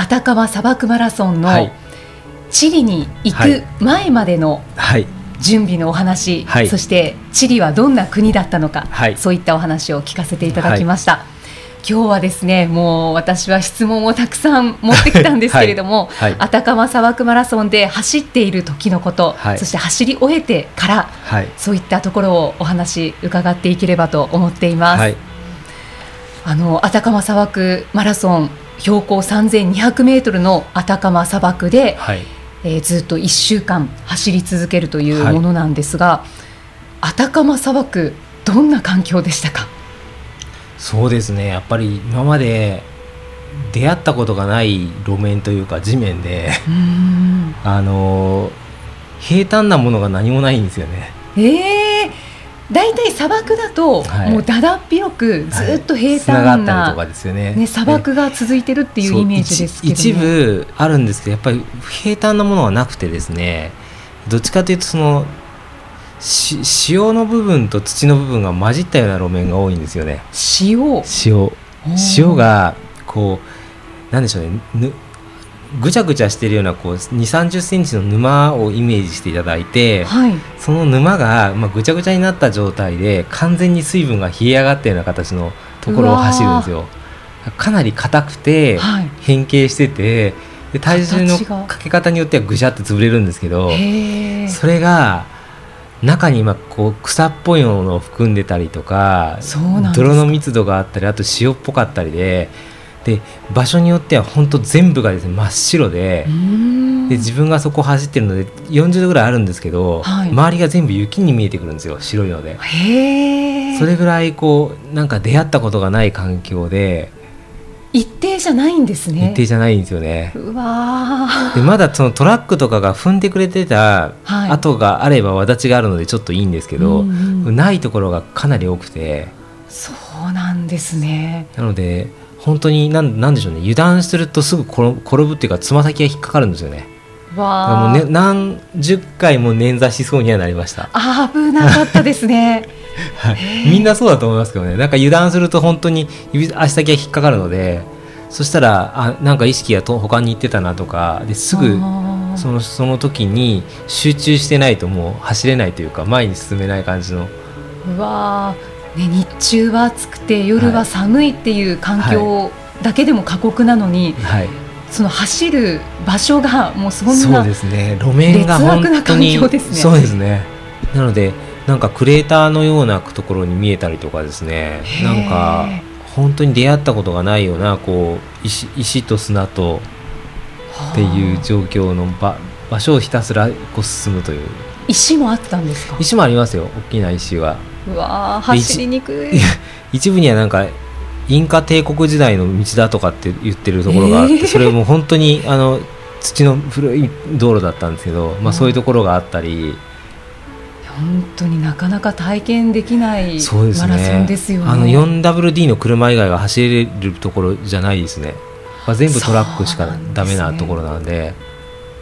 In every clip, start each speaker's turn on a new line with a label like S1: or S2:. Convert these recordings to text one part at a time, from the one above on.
S1: アタカマ砂漠マラソンのチリに行く前までの準備のお話、はい、そしてチリはどんな国だったのか、はい、そういったお話を聞かせていただきました。はい。今日はですねもう私は質問をたくさん持ってきたんですけれども、はい。はい、アタカマ砂漠マラソンで走っている時のこと、はい、そして走り終えてから、そういったところをお話伺っていければと思っています。あのアタカマ砂漠マラソン標高3200メートルのアタカマ砂漠で、はい、えー、ずっと1週間走り続けるというものなんですが、はい、アタカマ砂漠どんな環境でしたか？
S2: そうですね。やっぱり今まで出会ったことがない路面というか地面であの平坦なものが何もないんですよね。
S1: えー大体砂漠だと、もうだだっ広くずっと平坦な、はい、ね、ね、砂漠が続いてるっていうイメージですけど、ね、
S2: 一部あるんですけどやっぱり平坦なものはなくてですねどっちかというとその塩の部分と土の部分が混じったような路面が多いんですよね。
S1: 塩。
S2: 塩。塩がこうなんでしょうねぐちゃぐちゃしてるようなこう2 3 0センチの沼をイメージしていただいて、はい、その沼が、まあ、ぐちゃぐちゃになった状態で完全に水分が冷え上がったような形のところを走るんですよ。かなり硬くて、はい、変形しててで体重のかけ方によってはぐしゃって潰れるんですけどそれが中に今こう草っぽいものを含んでたりとか。泥の密度があったりあと塩っぽかったりでで場所によっては本当全部がですね真っ白でで自分がそこ走ってるので40度ぐらいあるんですけど、はい、周りが全部雪に見えてくるんですよ白いので。それぐらいこうなんか出会ったことがない環境で
S1: 一定じゃないんですね。
S2: 一定じゃないんですよね。
S1: うわ
S2: でまだそのトラックとかが踏んでくれてた跡があればわちがあるのでちょっといいんですけど、うんうん、ないところがかなり多くて。
S1: そうなんですね。
S2: なので本当になんなんでしょうね。油断するとすぐ転ぶっていうかつま先が引っかかるんですよね。わもうね何十回も捻挫しそうにはなりました。
S1: 危なかったですね、
S2: はい、みんなそうだと思いますけどね。なんか油断すると本当に指足先が引っかかるのでそしたらあなんか意識がと他に行ってたなとかですぐそのその時に集中してないともう走れないというか前に進めない感じの。
S1: うわね、日中は暑くて夜は寒いっていう環境だけでも過酷なのに、はい、その走る場所がもうそんな
S2: そうですね。路面が本当に。
S1: そうです
S2: ね。なのでなんかクレーターのようなところに見えたりとかですね。なんか本当に出会ったことがないようなこう石石と砂とっていう状況の場場所をひたすらこう進むという。
S1: 石もあったんですか？
S2: 石もありますよ。大きな石は
S1: うわ走りにくい
S2: 一部にはなんかインカ帝国時代の道だとかって言ってるところがあって、えー、それも本当にあの土の古い道路だったんですけど、まあ、そういうところがあったり。
S1: 本当になかなか体験できないマラソンですよね。ねあの
S2: 4WD の車以外は走れるところじゃないですね。まあ、全部トラックしかだめなところなんで、ね、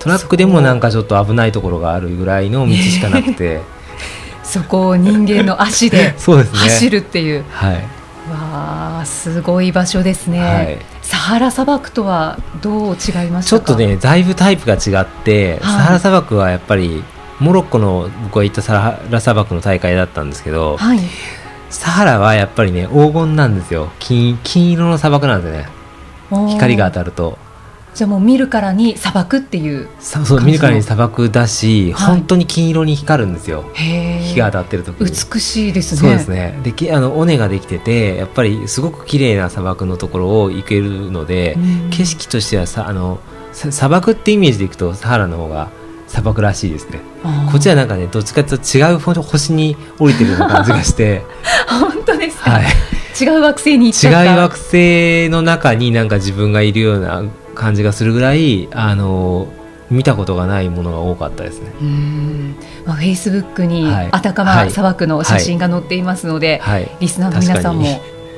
S2: トラックでもなんかちょっと危ないところがあるぐらいの道しかなくて。
S1: そこを人間の足で 走るっていう。はい、わあすごい場所ですね、はい、サハラ砂漠とはどう違いまし
S2: ちょっとねだいぶタイプが違って、はい、サハラ砂漠はやっぱりモロッコの僕が行ったサハラ砂漠の大会だったんですけど、はい、サハラはやっぱりね黄金なんですよ。金金色の砂漠なんですね光が当たると
S1: じゃあもう見るからに砂漠っていう
S2: そう見るからに砂漠だし、はい、本当に金色に光るんですよ。日が当たってる時
S1: 美しいですね。
S2: そうですね。であの尾根ができててやっぱりすごく綺麗な砂漠のところを行けるので、景色としてはさあの砂漠ってイメージでいくとサハラの方が砂漠らしいですね。こっちはなんかねどっちかというと違う星に降りてるような感じがして。
S1: 本当ですか、はい、違う惑星に
S2: 違う惑星の中になんか自分がいるような感じがするぐらいあの見たことがないものが多かったですね。
S1: まあ、フェイスブックにあたかま砂漠の写真が載っていますので、はい。はい、リスナーの皆さんも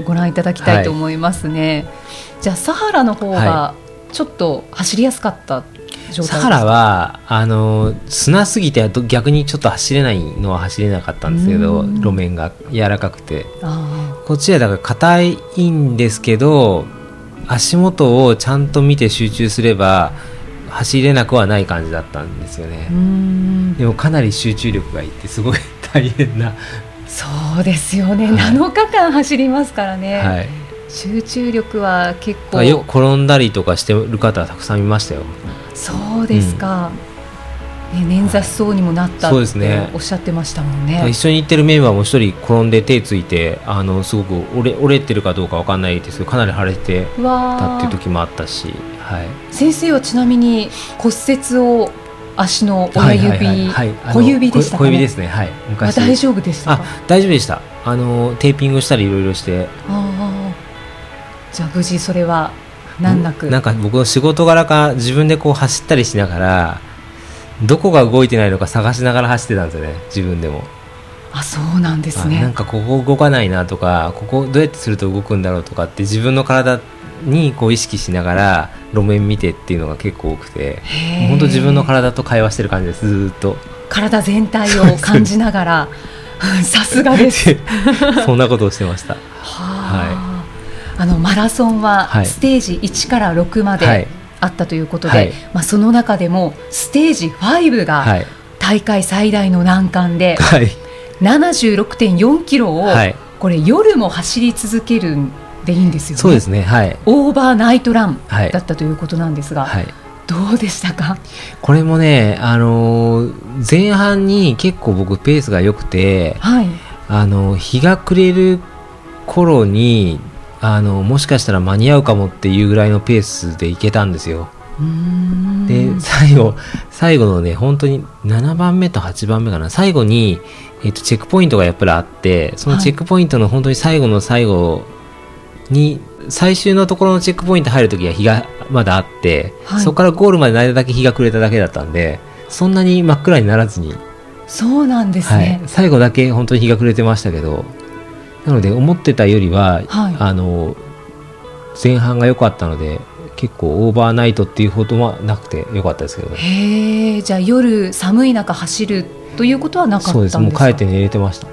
S1: ご覧いただきたいと思いますね。はい、じゃあサハラの方がちょっと走りやすかった
S2: サハラはあの砂すぎて逆にちょっと走れないのは走れなかったんですけど路面が柔らかくて。こっちはだから硬いんですけど足元をちゃんと見て集中すれば走れなくはない感じだったんですよね。でもかなり集中力がいってすごい大変な。
S1: そうですよね、はい、7日間走りますからね、はい、集中力は結構。
S2: よく転んだりとかしてる方たくさんいましたよ。
S1: そうですか、うん、ね、捻挫しそうにもなったっておっしゃってましたもんね、
S2: ね、一緒に行ってるメンバーも一人転んで手ついてあのすごく折れ折れてるかどうかわかんないですけどかなり腫れてたっていう時もあったし、はい、
S1: 先生はちなみに骨折を足の親指、小指でした
S2: 小指ですね。はい。
S1: 昔。大丈夫でしたあ
S2: 大丈夫でした。あのテーピングしたりいろいろして。
S1: あじゃあ無事それは難なく。
S2: なんか僕の仕事柄か自分でこう走ったりしながらどこが動いてないのか探しながら走ってたんですよね。自分でも。
S1: あそうなんですね。
S2: なんかここ動かないなとかここどうやってすると動くんだろうとかって自分の体にこう意識しながら路面見てっていうのが結構多くて本当自分の体と会話してる感じです。ずっと。
S1: 体全体を感じながら さすがです。
S2: そんなことをしてました。
S1: はい。あのマラソンはステージ1から6まであったということで、はい、まあ、その中でもステージ5が大会最大の難関で、はい、76.4キロをこれ夜も走り続けるんでいいんですよね。
S2: そうですね、はい、
S1: オーバーナイトランだったということなんですが、はい、どうでしたか？
S2: これもね、あのー、前半に結構僕ペースが良くて、はい、あの日が暮れる頃にあのもしかしたら間に合うかもっていうぐらいのペースでいけたんですよ。で最後最後のね本当に7番目と8番目かな。最後に、えーと、チェックポイントがやっぱりあってそのチェックポイントの本当に最後の最後に、はい、最終のところのチェックポイント入るときは日がまだあって、はい、そこからゴールまでの間だけ日が暮れただけだったんでそんなに真っ暗にならずに。
S1: そうなんですね、
S2: はい、最後だけ本当に日が暮れてましたけどなので思ってたよりは、はい、あの前半が良かったので結構オーバーナイトっていうほどはなくて良かったですけど、ね、
S1: へえじゃあ夜寒い中走るということはなかったんですか？
S2: そうです。もう帰って寝れてました。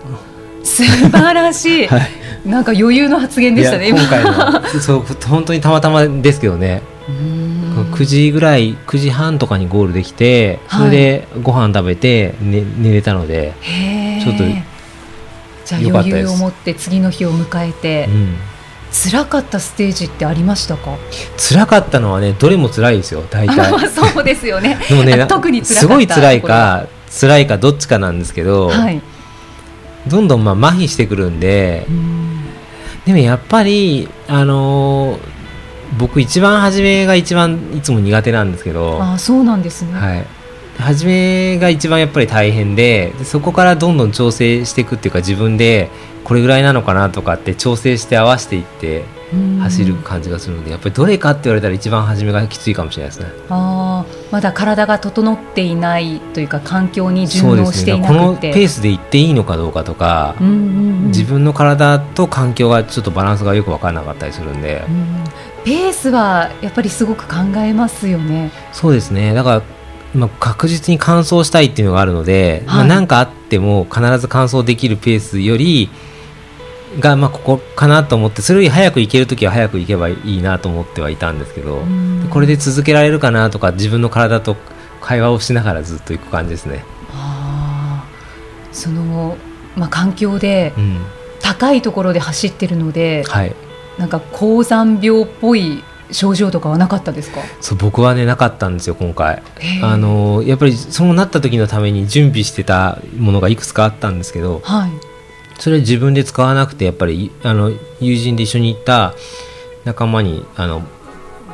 S1: 素晴らしい、はい、なんか余裕の発言でしたね
S2: 今。回のそう本当にたまたまですけどね。9時ぐらい9時半とかにゴールできてそれでご飯食べて寝,、寝れたのでちょっと
S1: じゃあ余裕を持って次の日を迎えて、うん、辛かったステージってありましたか？
S2: 辛かったのはねどれも辛いですよ大体。
S1: そうですよね。
S2: でもね 特にすごい辛いか辛いかどっちかなんですけど、はい、どんどんまあ麻痺してくるんででもやっぱりあのー、僕一番初めが一番いつも苦手なんですけど
S1: あそうなんですね、
S2: はい、初めが一番やっぱり大変でそこからどんどん調整していくっていうか自分でこれぐらいなのかなとかって調整して合わせていって走る感じがするのでやっぱりどれかって言われたら一番初めがきついかもしれないですね。
S1: あまだ体が整っていないというか環境に順応していなくて、
S2: ね、このペースで行っていいのかどうかとか、うんうんうん、自分の体と環境がちょっとバランスがよく分からなかったりするんで、うん、
S1: ペースはやっぱりすごく考えますよね。
S2: そうですね。だからまあ、確実に完走したいっていうのがあるので、はい、まあ、何かあっても必ず完走できるペースよりが、まあ、ここかなと思ってそれより早く行ける時は早く行けばいいなと思ってはいたんですけどこれで続けられるかなとか自分の体と会話をしながらずっと行く感じですね。
S1: あその、まあ、環境で、高いところで走ってるので、はい、なんか高山病っぽい症状とかはなかったですか？
S2: そう僕はねなかったんですよ今回。あのやっぱりそうなった時のために準備してたものがいくつかあったんですけど、はい、それ自分で使わなくてやっぱりあの友人で一緒に行った仲間にあの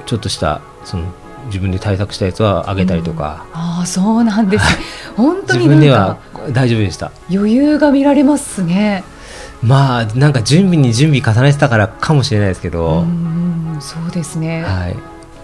S2: ちょっとしたその自分で対策したやつはあげたりとか、
S1: うん、ああそうなんです 本当に
S2: 自分では大丈夫でした。
S1: 余裕が見られますね
S2: まあなんか準備に準備重ねてたからかもしれないですけど、
S1: そうですね、はい、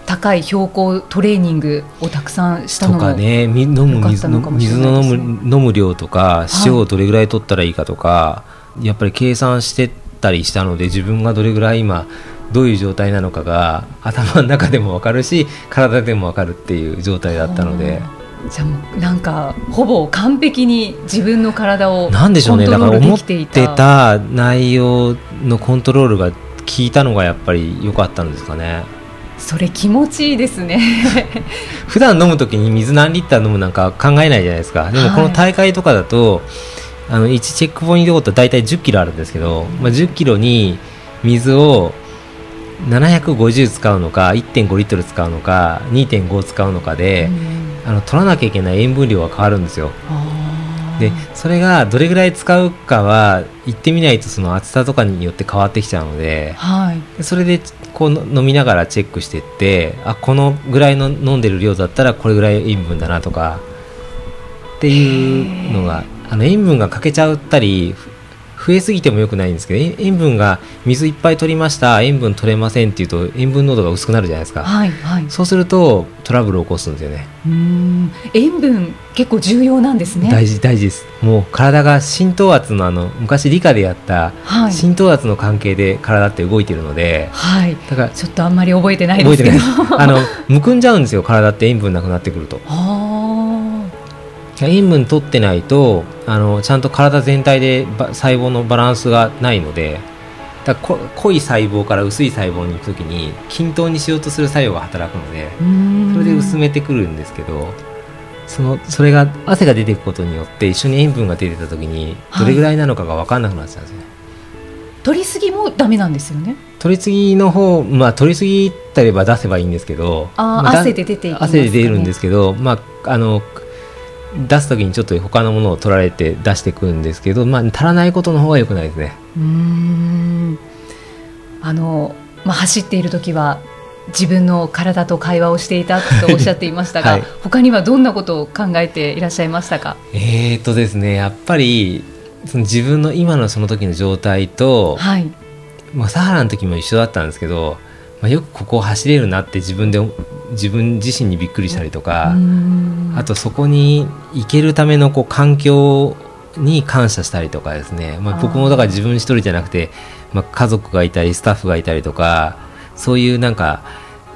S1: 高い標高トレーニングをたくさんしたの
S2: とかね飲む水の水の飲む飲む量とか塩をどれぐらい取ったらいいかとか、はい、やっぱり計算してたりしたので自分がどれぐらい今どういう状態なのかが頭の中でも分かるし体でも分かるっていう状態だったので。
S1: じゃあなんかほぼ完璧に自分の体を
S2: なんでしょうね。だから思ってた内容のコントロールが効いたのがやっぱり良かったんですかね。
S1: それ気持ちいいですね。
S2: 普段飲む時に水何リッター飲むなんか考えないじゃないですか。でもこの大会とかだと、はい、あの1チェックポイントごと大体1 0キロあるんですけど、まあ、1 0キロに水を750使うのか1.5リットル使うのか2.5使うのかで、あの取らなきゃいけない塩分量が変わるんですよ。でそれがどれぐらい使うかは行ってみないとその厚さとかによって変わってきちゃうので、はい、それでこう飲みながらチェックしていってあこのぐらいの飲んでる量だったらこれぐらい塩分だなとかっていうのがあの塩分が欠けちゃったり増えすぎてもよくないんですけど塩分が水いっぱい取りました塩分取れませんっていうと塩分濃度が薄くなるじゃないですか、はいはい、そうするとトラブルを起こすんですよね。
S1: うん。塩分結構重要なんですね。
S2: 大事大事です。もう体が浸透圧のあの昔理科でやった浸透圧の関係で体って動いてるので、
S1: はい、だからちょっとあんまり覚えてないですけど。
S2: あの むくんじゃうんですよ体って塩分なくなってくると。塩分取ってないとあのちゃんと体全体で細胞のバランスがないのでだこ濃い細胞から薄い細胞に行く時に均等にしようとする作用が働くのでそれで薄めてくるんですけどそのそれが汗が出ていくことによって一緒に塩分が出てた時にどれぐらいなのかが分かんなくなっちゃうんですね、はい、
S1: 取りすぎもダメなんですよね。
S2: 取りすぎの方まあ取りすぎたれば出せばいいんですけど
S1: あ、まあ、汗で出てい
S2: きます、ね、汗で出るんですけどまああの出す時にちょっと他のものを取られて出していくんですけど、まあ、足らないことの方がよくないですね。
S1: うん。あの、まあ、走っている時は自分の体と会話をしていたとおっしゃっていましたが、はい、他にはどんなことを考えていらっしゃいましたか？
S2: えーとですねやっぱりその自分の今のその時の状態と、はい、まあ、サハラの時も一緒だったんですけど、まあ、よくここを走れるなって自分で自分自身にびっくりしたりとかあとそこに行けるためのこう環境に感謝したりとかですね、まあ、僕もだから自分一人じゃなくて、まあ、家族がいたりスタッフがいたりとかそういうなんか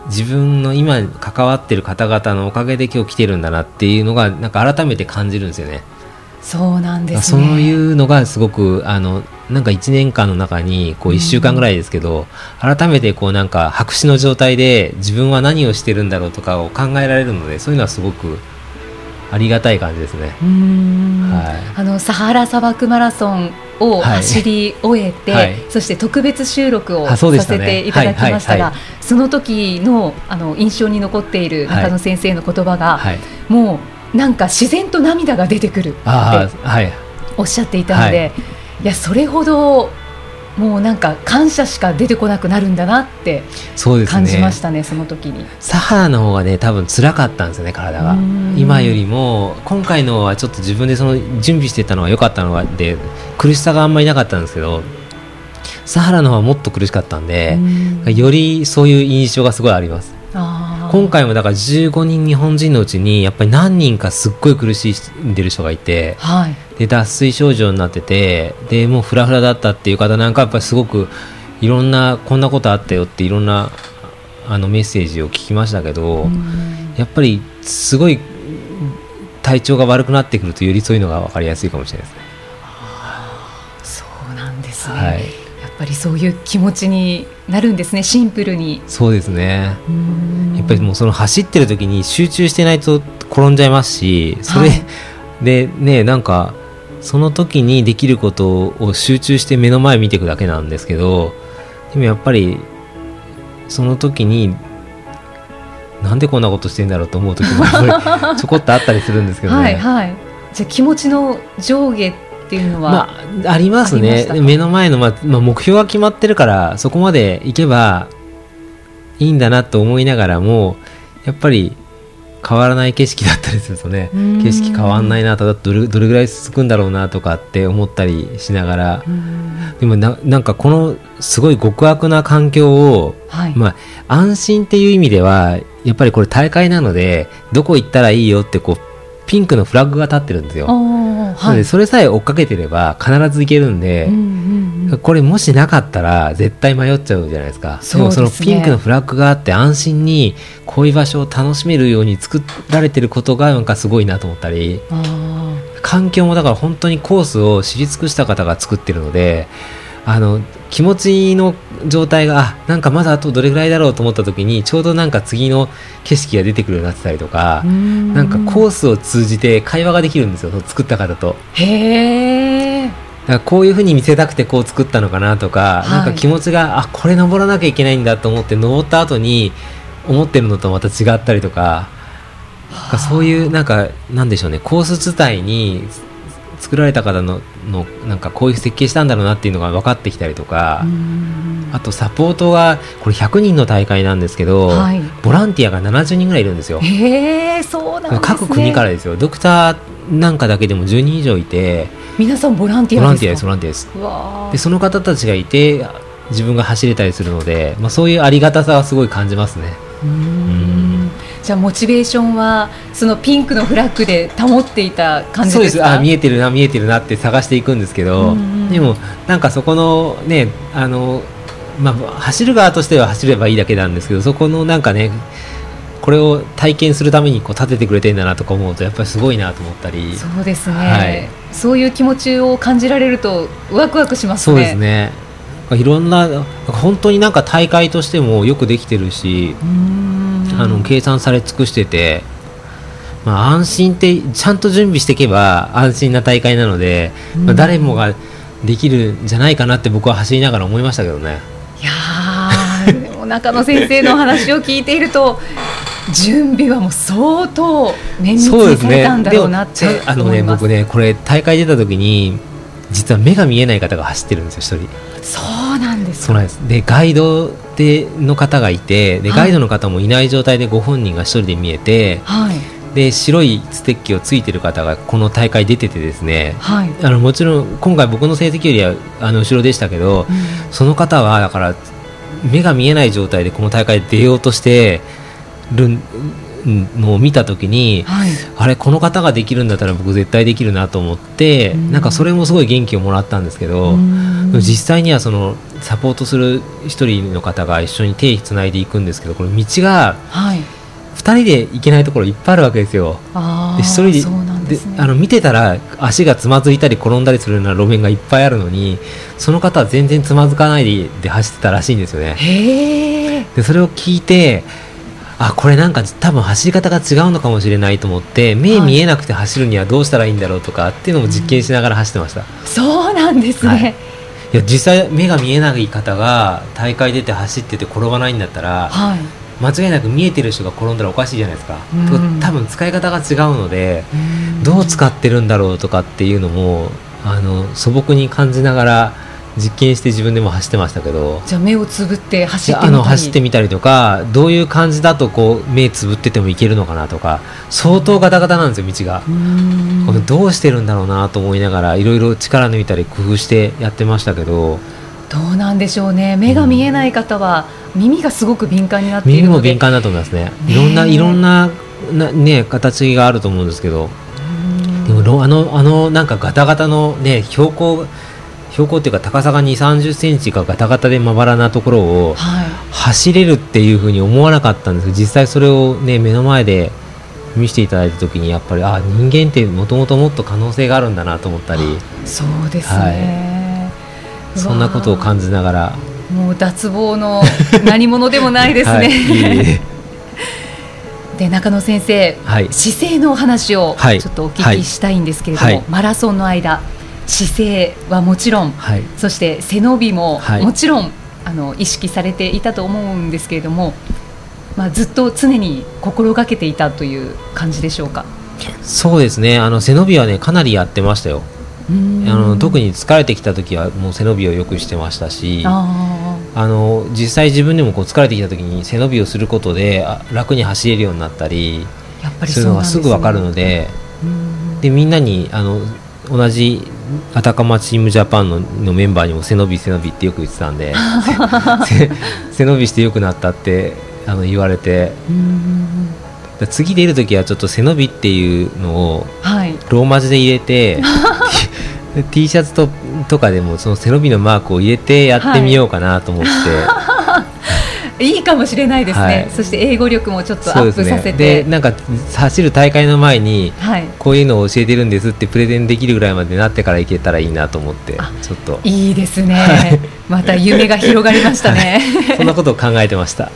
S2: 自分の今関わってる方々のおかげで今日来てるんだなっていうのがなんか改めて感じるんですよね。
S1: そうなんです、
S2: ね、そういうのがすごくあのなんか1年間の中にこう1週間ぐらいですけど、うん、改めてこうなんか白紙の状態で自分は何をしてるんだろうとかを考えられるのでそういうのはすごくありがたい感じですね。
S1: はい、あのサハラ砂漠マラソンを走り終えて、はい。はい、そして特別収録をさせていただきましたが、その時のあの印象に残っている中野先生の言葉が、もうなんか自然と涙が出てくるっておっしゃっていたので。い。やそれほどもうなんか感謝しか出てこなくなるんだなって感じましたね、そ、ね、の時に。
S2: サハラの方がね多分辛かったんですよね体が。今よりも今回のはちょっと自分でその準備してたのが良かったので苦しさがあんまりなかったんですけどサハラの方はもっと苦しかったんでよりそういう印象がすごいあります今回もだから15人日本人のうちにやっぱり何人かすっごい苦しんでる人がいて、はい、で脱水症状になっててでもうフラフラだったっていう方なんかやっぱりすごくいろんなこんなことあったよっていろんなあのメッセージを聞きましたけど、やっぱりすごい体調が悪くなってくるとよりそういうのが分かりやすいかもしれないですね。
S1: そうなんですね、はい。っぱりそういう気持ちになるんですねシンプルに。
S2: そうですね。やっぱりもうその走ってる時に集中してないと転んじゃいますしそれ、はい、でねなんかその時にできることを集中して目の前見ていくだけなんですけどでもやっぱりその時になんでこんなことしてんだろうと思う時もちょこっとあったりするんですけどね。はい、はい、
S1: じゃあ気持ちの上下っていうのは、ま
S2: あ、ありますね。目の前の、まあまあ、目標が決まってるからそこまでいけばいいんだなと思いながらもやっぱり変わらない景色だったりするとね景色変わんないなとどれどれぐらい続くんだろうなとかって思ったりしながら。でもななんかこのすごい極悪な環境を、はい、まあ、安心っていう意味ではやっぱりこれ大会なのでどこ行ったらいいよってこうピンクのフラッグが立ってるんですよ。はい、それさえ追っかけてれば必ず行けるんで、うんうんうん、これもしなかったら絶対迷っちゃうじゃないですか。で、ね、もそのピンクのフラッグがあって安心にこういう場所を楽しめるように作られてることがなんかすごいなと思ったり環境もだから本当にコースを知り尽くした方が作ってるのであの気持ちの状態があなんかまだあとどれぐらいだろうと思った時にちょうどなんか次の景色が出てくるようになってたりとかなんかコースを通じて会話ができるんですよ作った方と。
S1: へー。
S2: だからこういうふうに見せたくてこう作ったのかなとか、はい、なんか気持ちがあこれ登らなきゃいけないんだと思って登った後に思ってるのとまた違ったりとかかそういうなんかなんでしょうねコース自体に作られた方ののなんかこういう設計したんだろうなっていうのが分かってきたりとかあとサポートがこれ100人の大会なんですけど、はい、ボランティアが70人ぐらいいるんですよ。
S1: へそうなん、ね、
S2: 各国からですよ。ドクターなんかだけでも10人以上いて
S1: 皆さんボランティア
S2: ボランティアですボランティアです。でその方たちがいて自分が走れたりするので、まあ、そういうありがたさはすごい感じますね。
S1: うんじゃあモチベーションはそのピンクのフラッグで保っていた感じそうです。
S2: あ見えてるな見えてるなって探していくんですけど、でもなんかそこのねあの、まあ、走る側としては走ればいいだけなんですけどそこのなんかねこれを体験するためにこう立ててくれてるんだなとか思うとやっぱりすごいなと思ったり。
S1: そうですね、はい、そういう気持ちを感じられるとワクワクします
S2: ね。そうですね。いろんな本当になんか大会としてもよくできてるしあの計算され尽くしてて、まあ、安心ってちゃんと準備していけば安心な大会なので、まあ、誰もができるんじゃないかなって僕は走りながら思いましたけどね。
S1: いやでも中野先生の話を聞いていると準備はもう相当綿密にされたんだろうなって、
S2: ね、あのね僕ねこれ大会出た時に実は目が見えない方が走ってるんですよ一人。
S1: そうなんです
S2: そうなんです。でガイドでの方がいてでガイドの方もいない状態でご本人が一人で見えて、はい、で白いステッキをついてる方がこの大会出ててですね、はい、あのもちろん今回僕の成績よりはあの後ろでしたけど、うん、その方はだから目が見えない状態でこの大会出ようとしてるのを見た時に、はい、あれこの方ができるんだったら僕絶対できるなと思って、うん、なんかそれもすごい元気をもらったんですけど、うん、実際にはそのサポートする1人の方が一緒に手をつないでいくんですけどこの道が2人で行けないところいっぱいあるわけですよ。で1人で、ね、あの見てたら足がつまずいたり転んだりするような路面がいっぱいあるのにその方は全然つまずかないで走ってたらしいんですよね。でそれを聞いてあこれなんか多分走り方が違うのかもしれないと思って目見えなくて走るにはどうしたらいいんだろうとかっていうのも実験しながら走ってました、うん、
S1: そうなんですね、はい、い
S2: や実際目が見えない方が大会出て走ってて転ばないんだったら、はい、間違いなく見えてる人が転んだらおかしいじゃないですか、うん、多分使い方が違うので、うん、どう使ってるんだろうとかっていうのもあの素朴に感じながら実験して自分でも走ってましたけど。
S1: じゃあ目をつぶって走って
S2: みたり。あの走ってみたりとかどういう感じだとこう目つぶっててもいけるのかなとか相当ガタガタなんですよ道が。これどうしてるんだろうなと思いながらいろいろ力抜いたり工夫してやってましたけど。
S1: どうなんでしょうね。目が見えない方は耳がすごく敏感になっている
S2: 耳も敏感だと思いますね。いろんないろんなな、ね、形があると思うんですけど。でもあのあのなんかガタガタのね標高標高っていうか高さが2 3 0センチがガタガタでまばらなところを走れるっていうふうに思わなかったんです。けど実際それを、ね、目の前で見せていただいた時にやっぱりあ人間ってもともともっと可能性があるんだなと思ったり。
S1: そうですね、
S2: はい、そんなことを感じながら。
S1: もう脱帽の 何者でもないですね。はい、で中野先生、はい、姿勢のお話をちょっとお聞きしたいんですけれども、マラソンの間姿勢はもちろん、はい、そして背伸びももちろん、はい、あの意識されていたと思うんですけれども、まあ、ずっと常に心がけていたという感じでしょうか？
S2: そうですね。あの背伸びはねかなりやってましたよ。あの特に疲れてきた時はもう背伸びをよくしてましたしあの実際自分でもこう疲れてきた時に背伸びをすることで楽に走れるようになったりやっぱりそういうのがすぐ分かるのででみんなにあの同じあたかまチームジャパンののメンバーにも背伸び背伸びってよく言ってたんで 背伸びしてよくなったってあの言われて。次出る時はちょっと背伸びっていうのをローマ字で入れて、はい、T シャツととかでもその背伸びのマークを入れてやってみようかなと思って。は い
S1: いいかもしれないですね、はい、そして英語力もちょっとアップさせて、
S2: ね、なんか走る大会の前に、はい、こういうのを教えてるんですってプレゼンできるぐらいまでなってからいけたらいいなと思ってちょっと。
S1: いいですね、はい、また夢が広がりましたね、
S2: そんなことを考えてました、は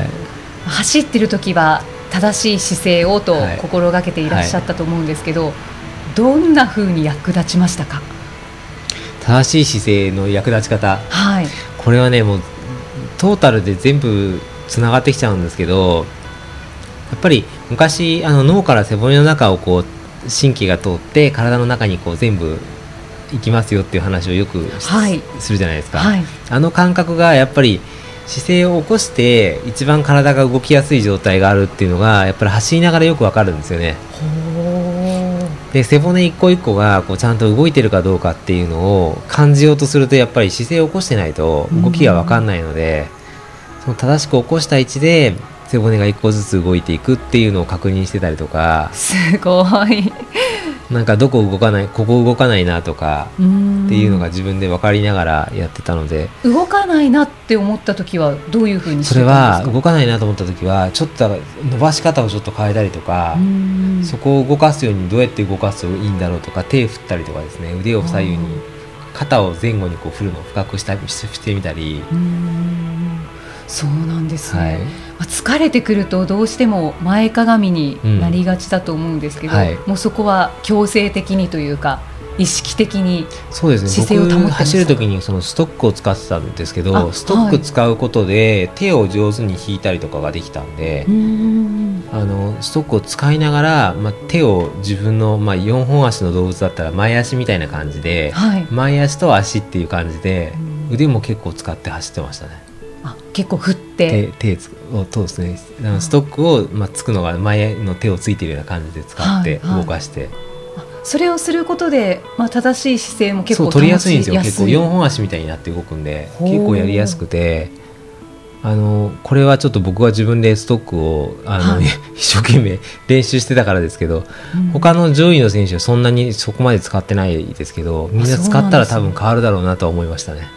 S2: い、
S1: 走ってる時は正しい姿勢をと心がけていらっしゃったと思うんですけど、どんなふうに役立ちましたか？
S2: 正しい姿勢の役立ち方、はい、これはねもうトータルで全部つながってきちゃうんですけどやっぱり昔あの脳から背骨の中をこう神経が通って体の中にこう全部行きますよっていう話をよく、はい、するじゃないですか、はい、あの感覚がやっぱり姿勢を起こして一番体が動きやすい状態があるっていうのがやっぱり走りながらよくわかるんですよね。で背骨一個一個がこうちゃんと動いてるかどうかっていうのを感じようとするとやっぱり姿勢を起こしてないと動きが分かんないので、その正しく起こした位置で背骨が一個ずつ動いていくっていうのを確認してたりとか。
S1: すごい
S2: なんかどこ動かないここ動かないなとかっていうのが自分で分かりながらやってたので。
S1: 動かないなって思った時はどういうふうに
S2: それは動かないなと思った時はちょっと伸ばし方をちょっと変えたりとかそこを動かすようにどうやって動かすといいんだろうとか手振ったりとかですね腕を左右に肩を前後にこう振るのを深くしたしてみたり。
S1: そうなんですね、はい疲れてくるとどうしても前かがみになりがちだと思うんですけど、うんはい、もうそこは強制的にというか意識的に姿勢を保って
S2: 走る時にそのストックを使ってたんですけどストック使うことで手を上手に引いたりとかができたんで、あのストックを使いながら、まあ、手を自分の、まあ、4本足の動物だったら前足みたいな感じで、はい、前足と足っていう感じで腕も結構使って走ってましたね。
S1: 結構振って。
S2: 手をそうですね。ストックを、まあ、つくのが前の手をついているような感じで使って動かして、はいはい、
S1: それをすることで、まあ、正しい姿勢も結構
S2: 取りやすいんですよ。結構4本足みたいになって動くんで結構やりやすくて。あのこれはちょっと僕は自分でストックをあの、はい、一生懸命練習してたからですけど、うん、他の上位の選手はそんなにそこまで使ってないですけどみんな使ったら多分変わるだろうなと思いましたね。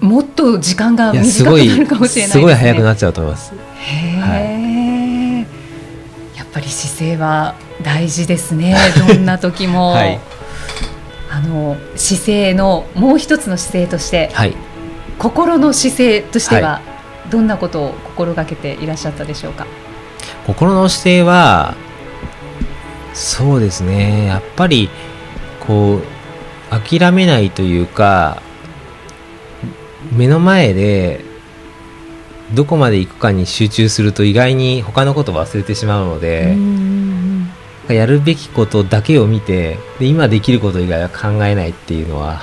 S1: もっと時間が短くなるかもしれない、ね、
S2: すごい早くなっちゃうと思います。
S1: へえ、はい、やっぱり姿勢は大事ですね。どんな時も、はい、あの姿勢のもう一つの姿勢として、はい、心の姿勢としては、どんなことを心がけていらっしゃったでしょうか？
S2: 心の姿勢はそうですね。やっぱりこう諦めないというか目の前でどこまで行くかに集中すると意外に他のことを忘れてしまうのでやるべきことだけを見てで今できること以外は考えないっていうのは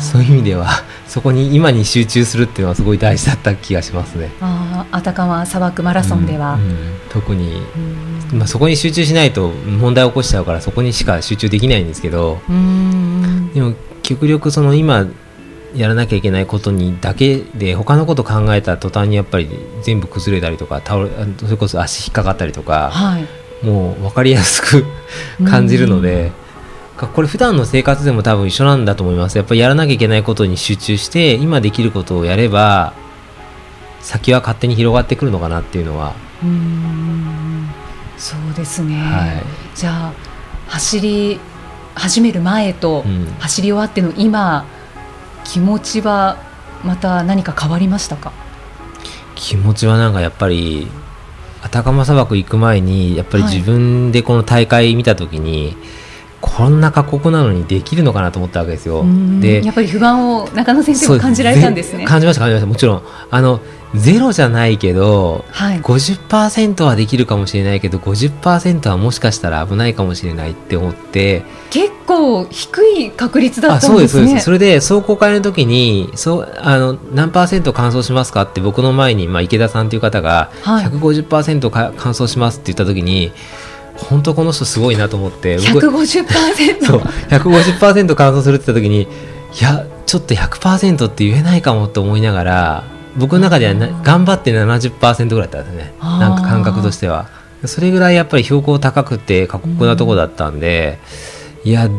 S2: そういう意味ではそこに今に集中するっていうのはすごい大事だった気がしますね。
S1: ああたかま砂漠マラソンでは、うんうん、
S2: 特に、まあ、そこに集中しないと問題を起こしちゃうからそこにしか集中できないんですけどでも極力その今やらなきゃいけないことにだけで他のこと考えた途端にやっぱり全部崩れたりとか倒れそれこそ足引っかかったりとか、はい、もう分かりやすく感じるので。これ普段の生活でも多分一緒なんだと思います。やっぱりやらなきゃいけないことに集中して今できることをやれば先は勝手に広がってくるのかなっていうのは。うん。
S1: そうですね、はい、じゃあ走り始める前と、走り終わっての今気持ちはまた何か変わりましたか？
S2: 気持ちはなんかやっぱりアタカマ砂漠行く前にやっぱり自分でこの大会見た時に、はい、こんな過酷なのにできるのかなと思ったわけですよ。
S1: でやっぱり不安を中野先生も感じられたんですね。
S2: 感じました感じました。もちろんあのゼロじゃないけど、はい、50%はできるかもしれないけど50%はもしかしたら危ないかもしれないって思って。
S1: 結構低い確率だったんですね。そうですそうです。
S2: それで壮行会の時にそうあの何パーセント乾燥しますかって僕の前に、まあ、池田さんという方が150%か乾燥しますって言った時に本当この人すごいなと思って
S1: 150%
S2: そう150%乾燥するって言った時にいやちょっと100%って言えないかもと思いながら僕の中では頑張って70%ぐらいだったんですね。なんか感覚としては。それぐらいやっぱり標高高くて過酷なとこだったんで、いや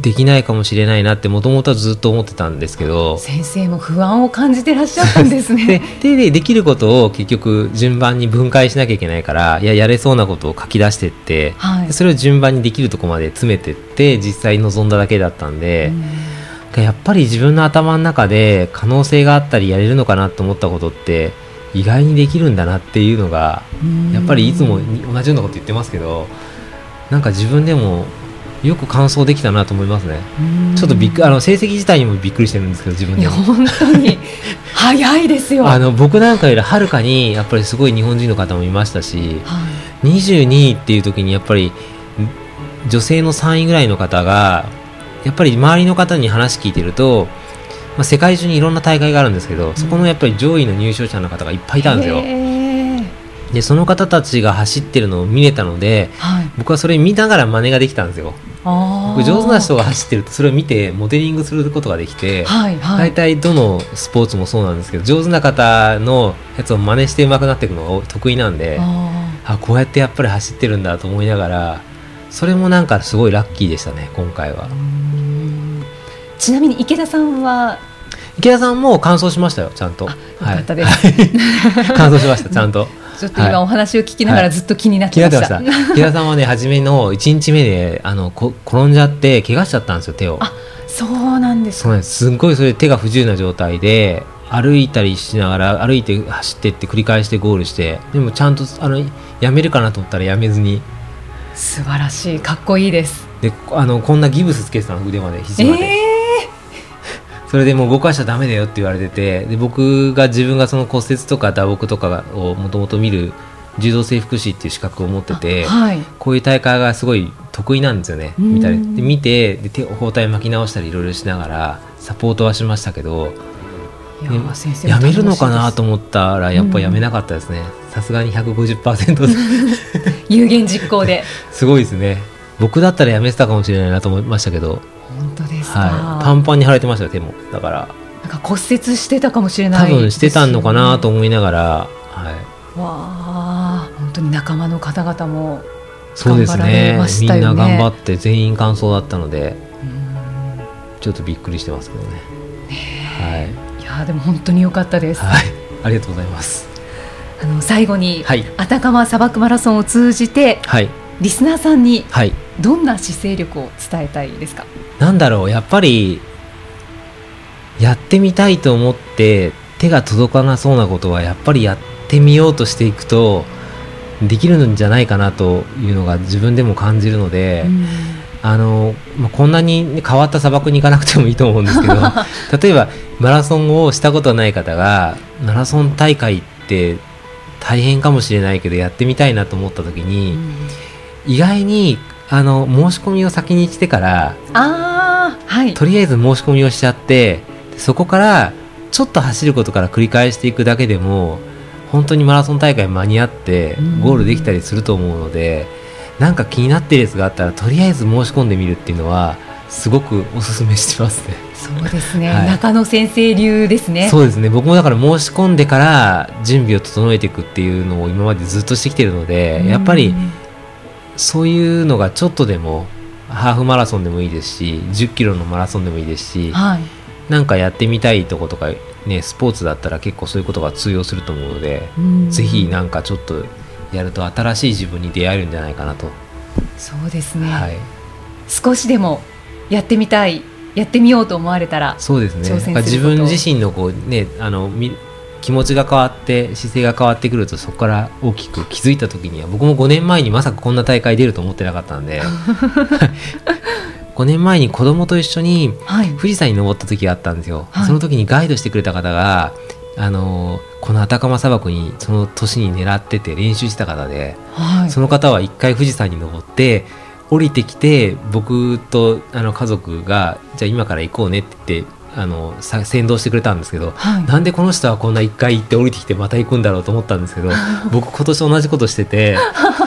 S2: できないかもしれないなってもともとはずっと思ってたんですけど。
S1: 先生も不安を感じてらっしゃったんですね。
S2: ででできることを結局順番に分解しなきゃいけないからいややれそうなことを書き出してって、はい、それを順番にできるとこまで詰めてって実際臨んだだけだったんで。うんやっぱり自分の頭の中で可能性があったりやれるのかなと思ったことって意外にできるんだなっていうのがやっぱりいつも同じようなこと言ってますけどなんか自分でもよく完走できたなと思いますね。ちょっとびっくあの成績自体にもびっくりしてるんですけど自分でも。
S1: 本当に 早いですよ。
S2: あの僕なんかよりはるかにやっぱりすごい日本人の方もいましたし、はい、22位っていう時にやっぱり女性の3位ぐらいの方がやっぱり周りの方に話聞いてると、まあ、世界中にいろんな大会があるんですけど、そこのやっぱり上位の入賞者の方がいっぱいいたんですよ。でその方たちが走ってるのを見れたので、はい、僕はそれ見ながら真似ができたんですよ。僕上手な人が走ってるとそれを見てモデリングすることができて、はいはい、大体どのスポーツもそうなんですけど上手な方のやつを真似して上手くなっていくのが得意なんであこうやってやっぱり走ってるんだと思いながらそれもなんかすごいラッキーでしたね今回は。
S1: ちなみに池田さんは？
S2: 池田さんも完走しましたよちゃんと。よ
S1: かったです。
S2: はい、完走しましたちゃんと。
S1: ちょっと今お話を聞きながらずっと気になってました。はい、
S2: 池田さんはね初めの1日目であのこ転んじゃって怪我しちゃったんですよ手を。
S1: あそうなんです
S2: そうなんです。すごいそれ手が不自由な状態で歩いたりしながら歩いて走ってって繰り返してゴールしてでもちゃんとあのやめるかなと思ったらやめずに。
S1: 素晴らしい。かっこいいです。
S2: であのこんなギブスつけてたの腕まで肘まで、えー、それでもう動かしちゃだめだよって言われててで僕が自分がその骨折とか打撲とかをもともと見る柔道整復師っていう資格を持ってて、はい、こういう大会がすごい得意なんですよね見たりで見てで手包帯巻き直したりいろいろしながらサポートはしましたけどややめるのかなと思ったらやっぱやめなかったですね。さすがに150%
S1: 有言実行で。
S2: すごいですね僕だったらやめてたかもしれないなと思いましたけど。
S1: 本当です
S2: はい、パンパンに腫れてました手も。だから。
S1: なんか骨折してたかもしれない、
S2: ね、多分してたのかなと思いながら、はい、
S1: わあ。本当に仲間の方々も
S2: そうですね。みんな頑張って全員完走だったので。ちょっとびっくりしてますけどね。
S1: はい。やでも本当に良かったです。
S2: はい、ありがとうございます。
S1: あの最後に、はい、アタカマ砂漠マラソンを通じて、はい、リスナーさんにどんな姿勢力を伝えたいですか？
S2: なんだろうやっぱりやってみたいと思って手が届かなそうなことはやっぱりやってみようとしていくとできるんじゃないかなというのが自分でも感じるので。あのまあ、こんなに変わった砂漠に行かなくてもいいと思うんですけど 例えばマラソンをしたことない方がマラソン大会って大変かもしれないけどやってみたいなと思った時に、うん、意外にあの申し込みを先にしてから
S1: あ、はい、
S2: とりあえず申し込みをしちゃってそこからちょっと走ることから繰り返していくだけでも本当にマラソン大会間に合ってゴールできたりすると思うので、うん、なんか気になってるやつがあったらとりあえず申し込んでみるっていうのはすごくおすすめしてますね。
S1: そうですね、はい、中野先生流ですね。
S2: そうですね。僕もだから申し込んでから準備を整えていくっていうのを今までずっとしてきてるので、やっぱりそういうのがちょっとでもハーフマラソンでもいいですし、10キロのマラソンでもいいですし、はい、なんかやってみたいとことかねスポーツだったら結構そういうことが通用すると思うので、ぜひなんかちょっとやると新しい自分に出会えるんじゃないかなと。
S1: そうですね。はい、少しでもやってみたいやってみようと思われたら
S2: そうですね。自分自身のこうねあの気持ちが変わって姿勢が変わってくるとそこから大きく気づいた時には僕も5年前にまさかこんな大会出ると思ってなかったんで 5年前に子供と一緒に富士山に登った時があったんですよ、はい、その時にガイドしてくれた方があのこのアタカマ砂漠にその年に狙ってて練習した方で、はい、その方は一回富士山に登って降りてきて僕とあの家族がじゃあ今から行こうねって言ってあの先導してくれたんですけど、はい、なんでこの人はこんな1回行って降りてきてまた行くんだろうと思ったんですけど 僕今年同じことしてて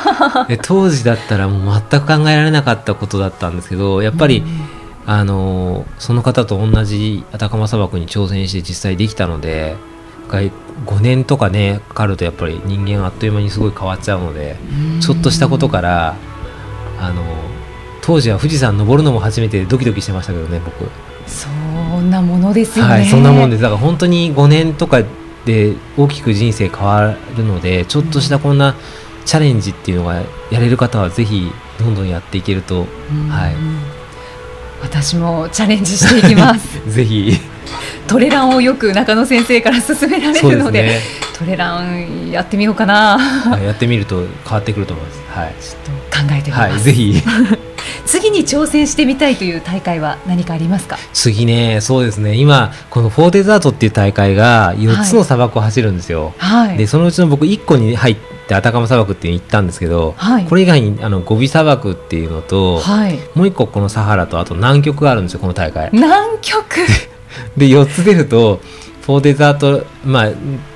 S2: 当時だったらもう全く考えられなかったことだったんですけどやっぱり、うん、あのその方と同じアタカマ砂漠に挑戦して実際できたので5年とかねかかるとやっぱり人間はあっという間にすごい変わっちゃうので、ちょっとしたことからあの当時は富士山登るのも初めてドキドキしてましたけどね僕。
S1: そんなものですよね、
S2: はい、そんなもんです。だから本当に5年とかで大きく人生変わるのでちょっとしたこんなチャレンジっていうのがやれる方はぜひどんどんやっていけると、はい、
S1: 私もチャレンジしていきます。
S2: ぜひ。
S1: トレランをよく中野先生から勧められるので、ね、トレランやってみようかな、
S2: はい、やってみると変わってくると思います、はい、
S1: ちょっと考えてみます、はい、
S2: ぜひ
S1: 次に挑戦してみたいという大会は何かありますか？
S2: 次ねそうですね。今このフォーデザートっていう大会が4つの砂漠を走るんですよ、はい、でそのうちの僕1個に入ってアタカマ砂漠っていうのに行ったんですけど、はい、これ以外にあのゴビ砂漠っていうのと、はい、もう1個このサハラとあと南極があるんですよこの大会。
S1: 南極？
S2: で4つ出るとフォーデザート、まあ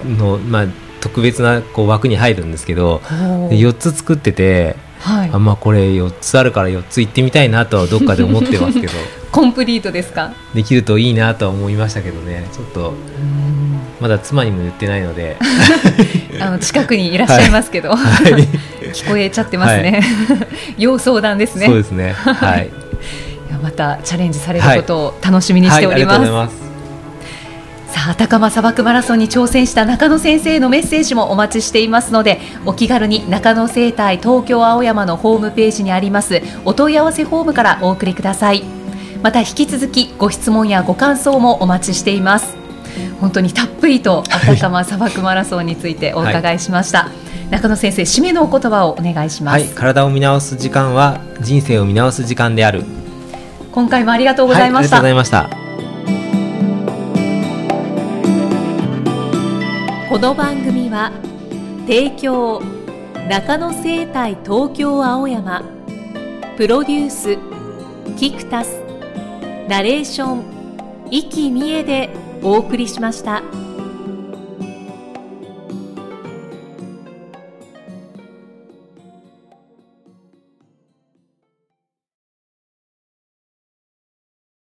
S2: のまあ、特別なこう枠に入るんですけど4つ作っててはい、あまあこれ4つあるから4つ行ってみたいなとはどっかで思ってますけど。
S1: コンプリートですか？
S2: できるといいなとは思いましたけどね。ちょっとまだ妻にも言ってないので。
S1: あの近くにいらっしゃいますけど、はい、聞こえちゃってますね、はい、要相談ですね。
S2: そうですね。はい。
S1: またチャレンジされることを楽しみにしております、さあ高間砂漠マラソンに挑戦した中野先生のメッセージもお待ちしていますのでお気軽に中野生態東京青山のホームページにありますお問い合わせフォームからお送りください。また引き続きご質問やご感想もお待ちしています。本当にたっぷりと高間砂漠マラソンについてお伺いしました、はい、中野先生締めのお言葉をお願いします、はい、
S2: 体を見直す時間は人生を見直す時間である。
S1: 今回もありがとうございました、
S2: はい、ありがとうございました
S1: この番組は提供中野生態東京青山プロデュースキクタスナレーション生きみえでお送りしました。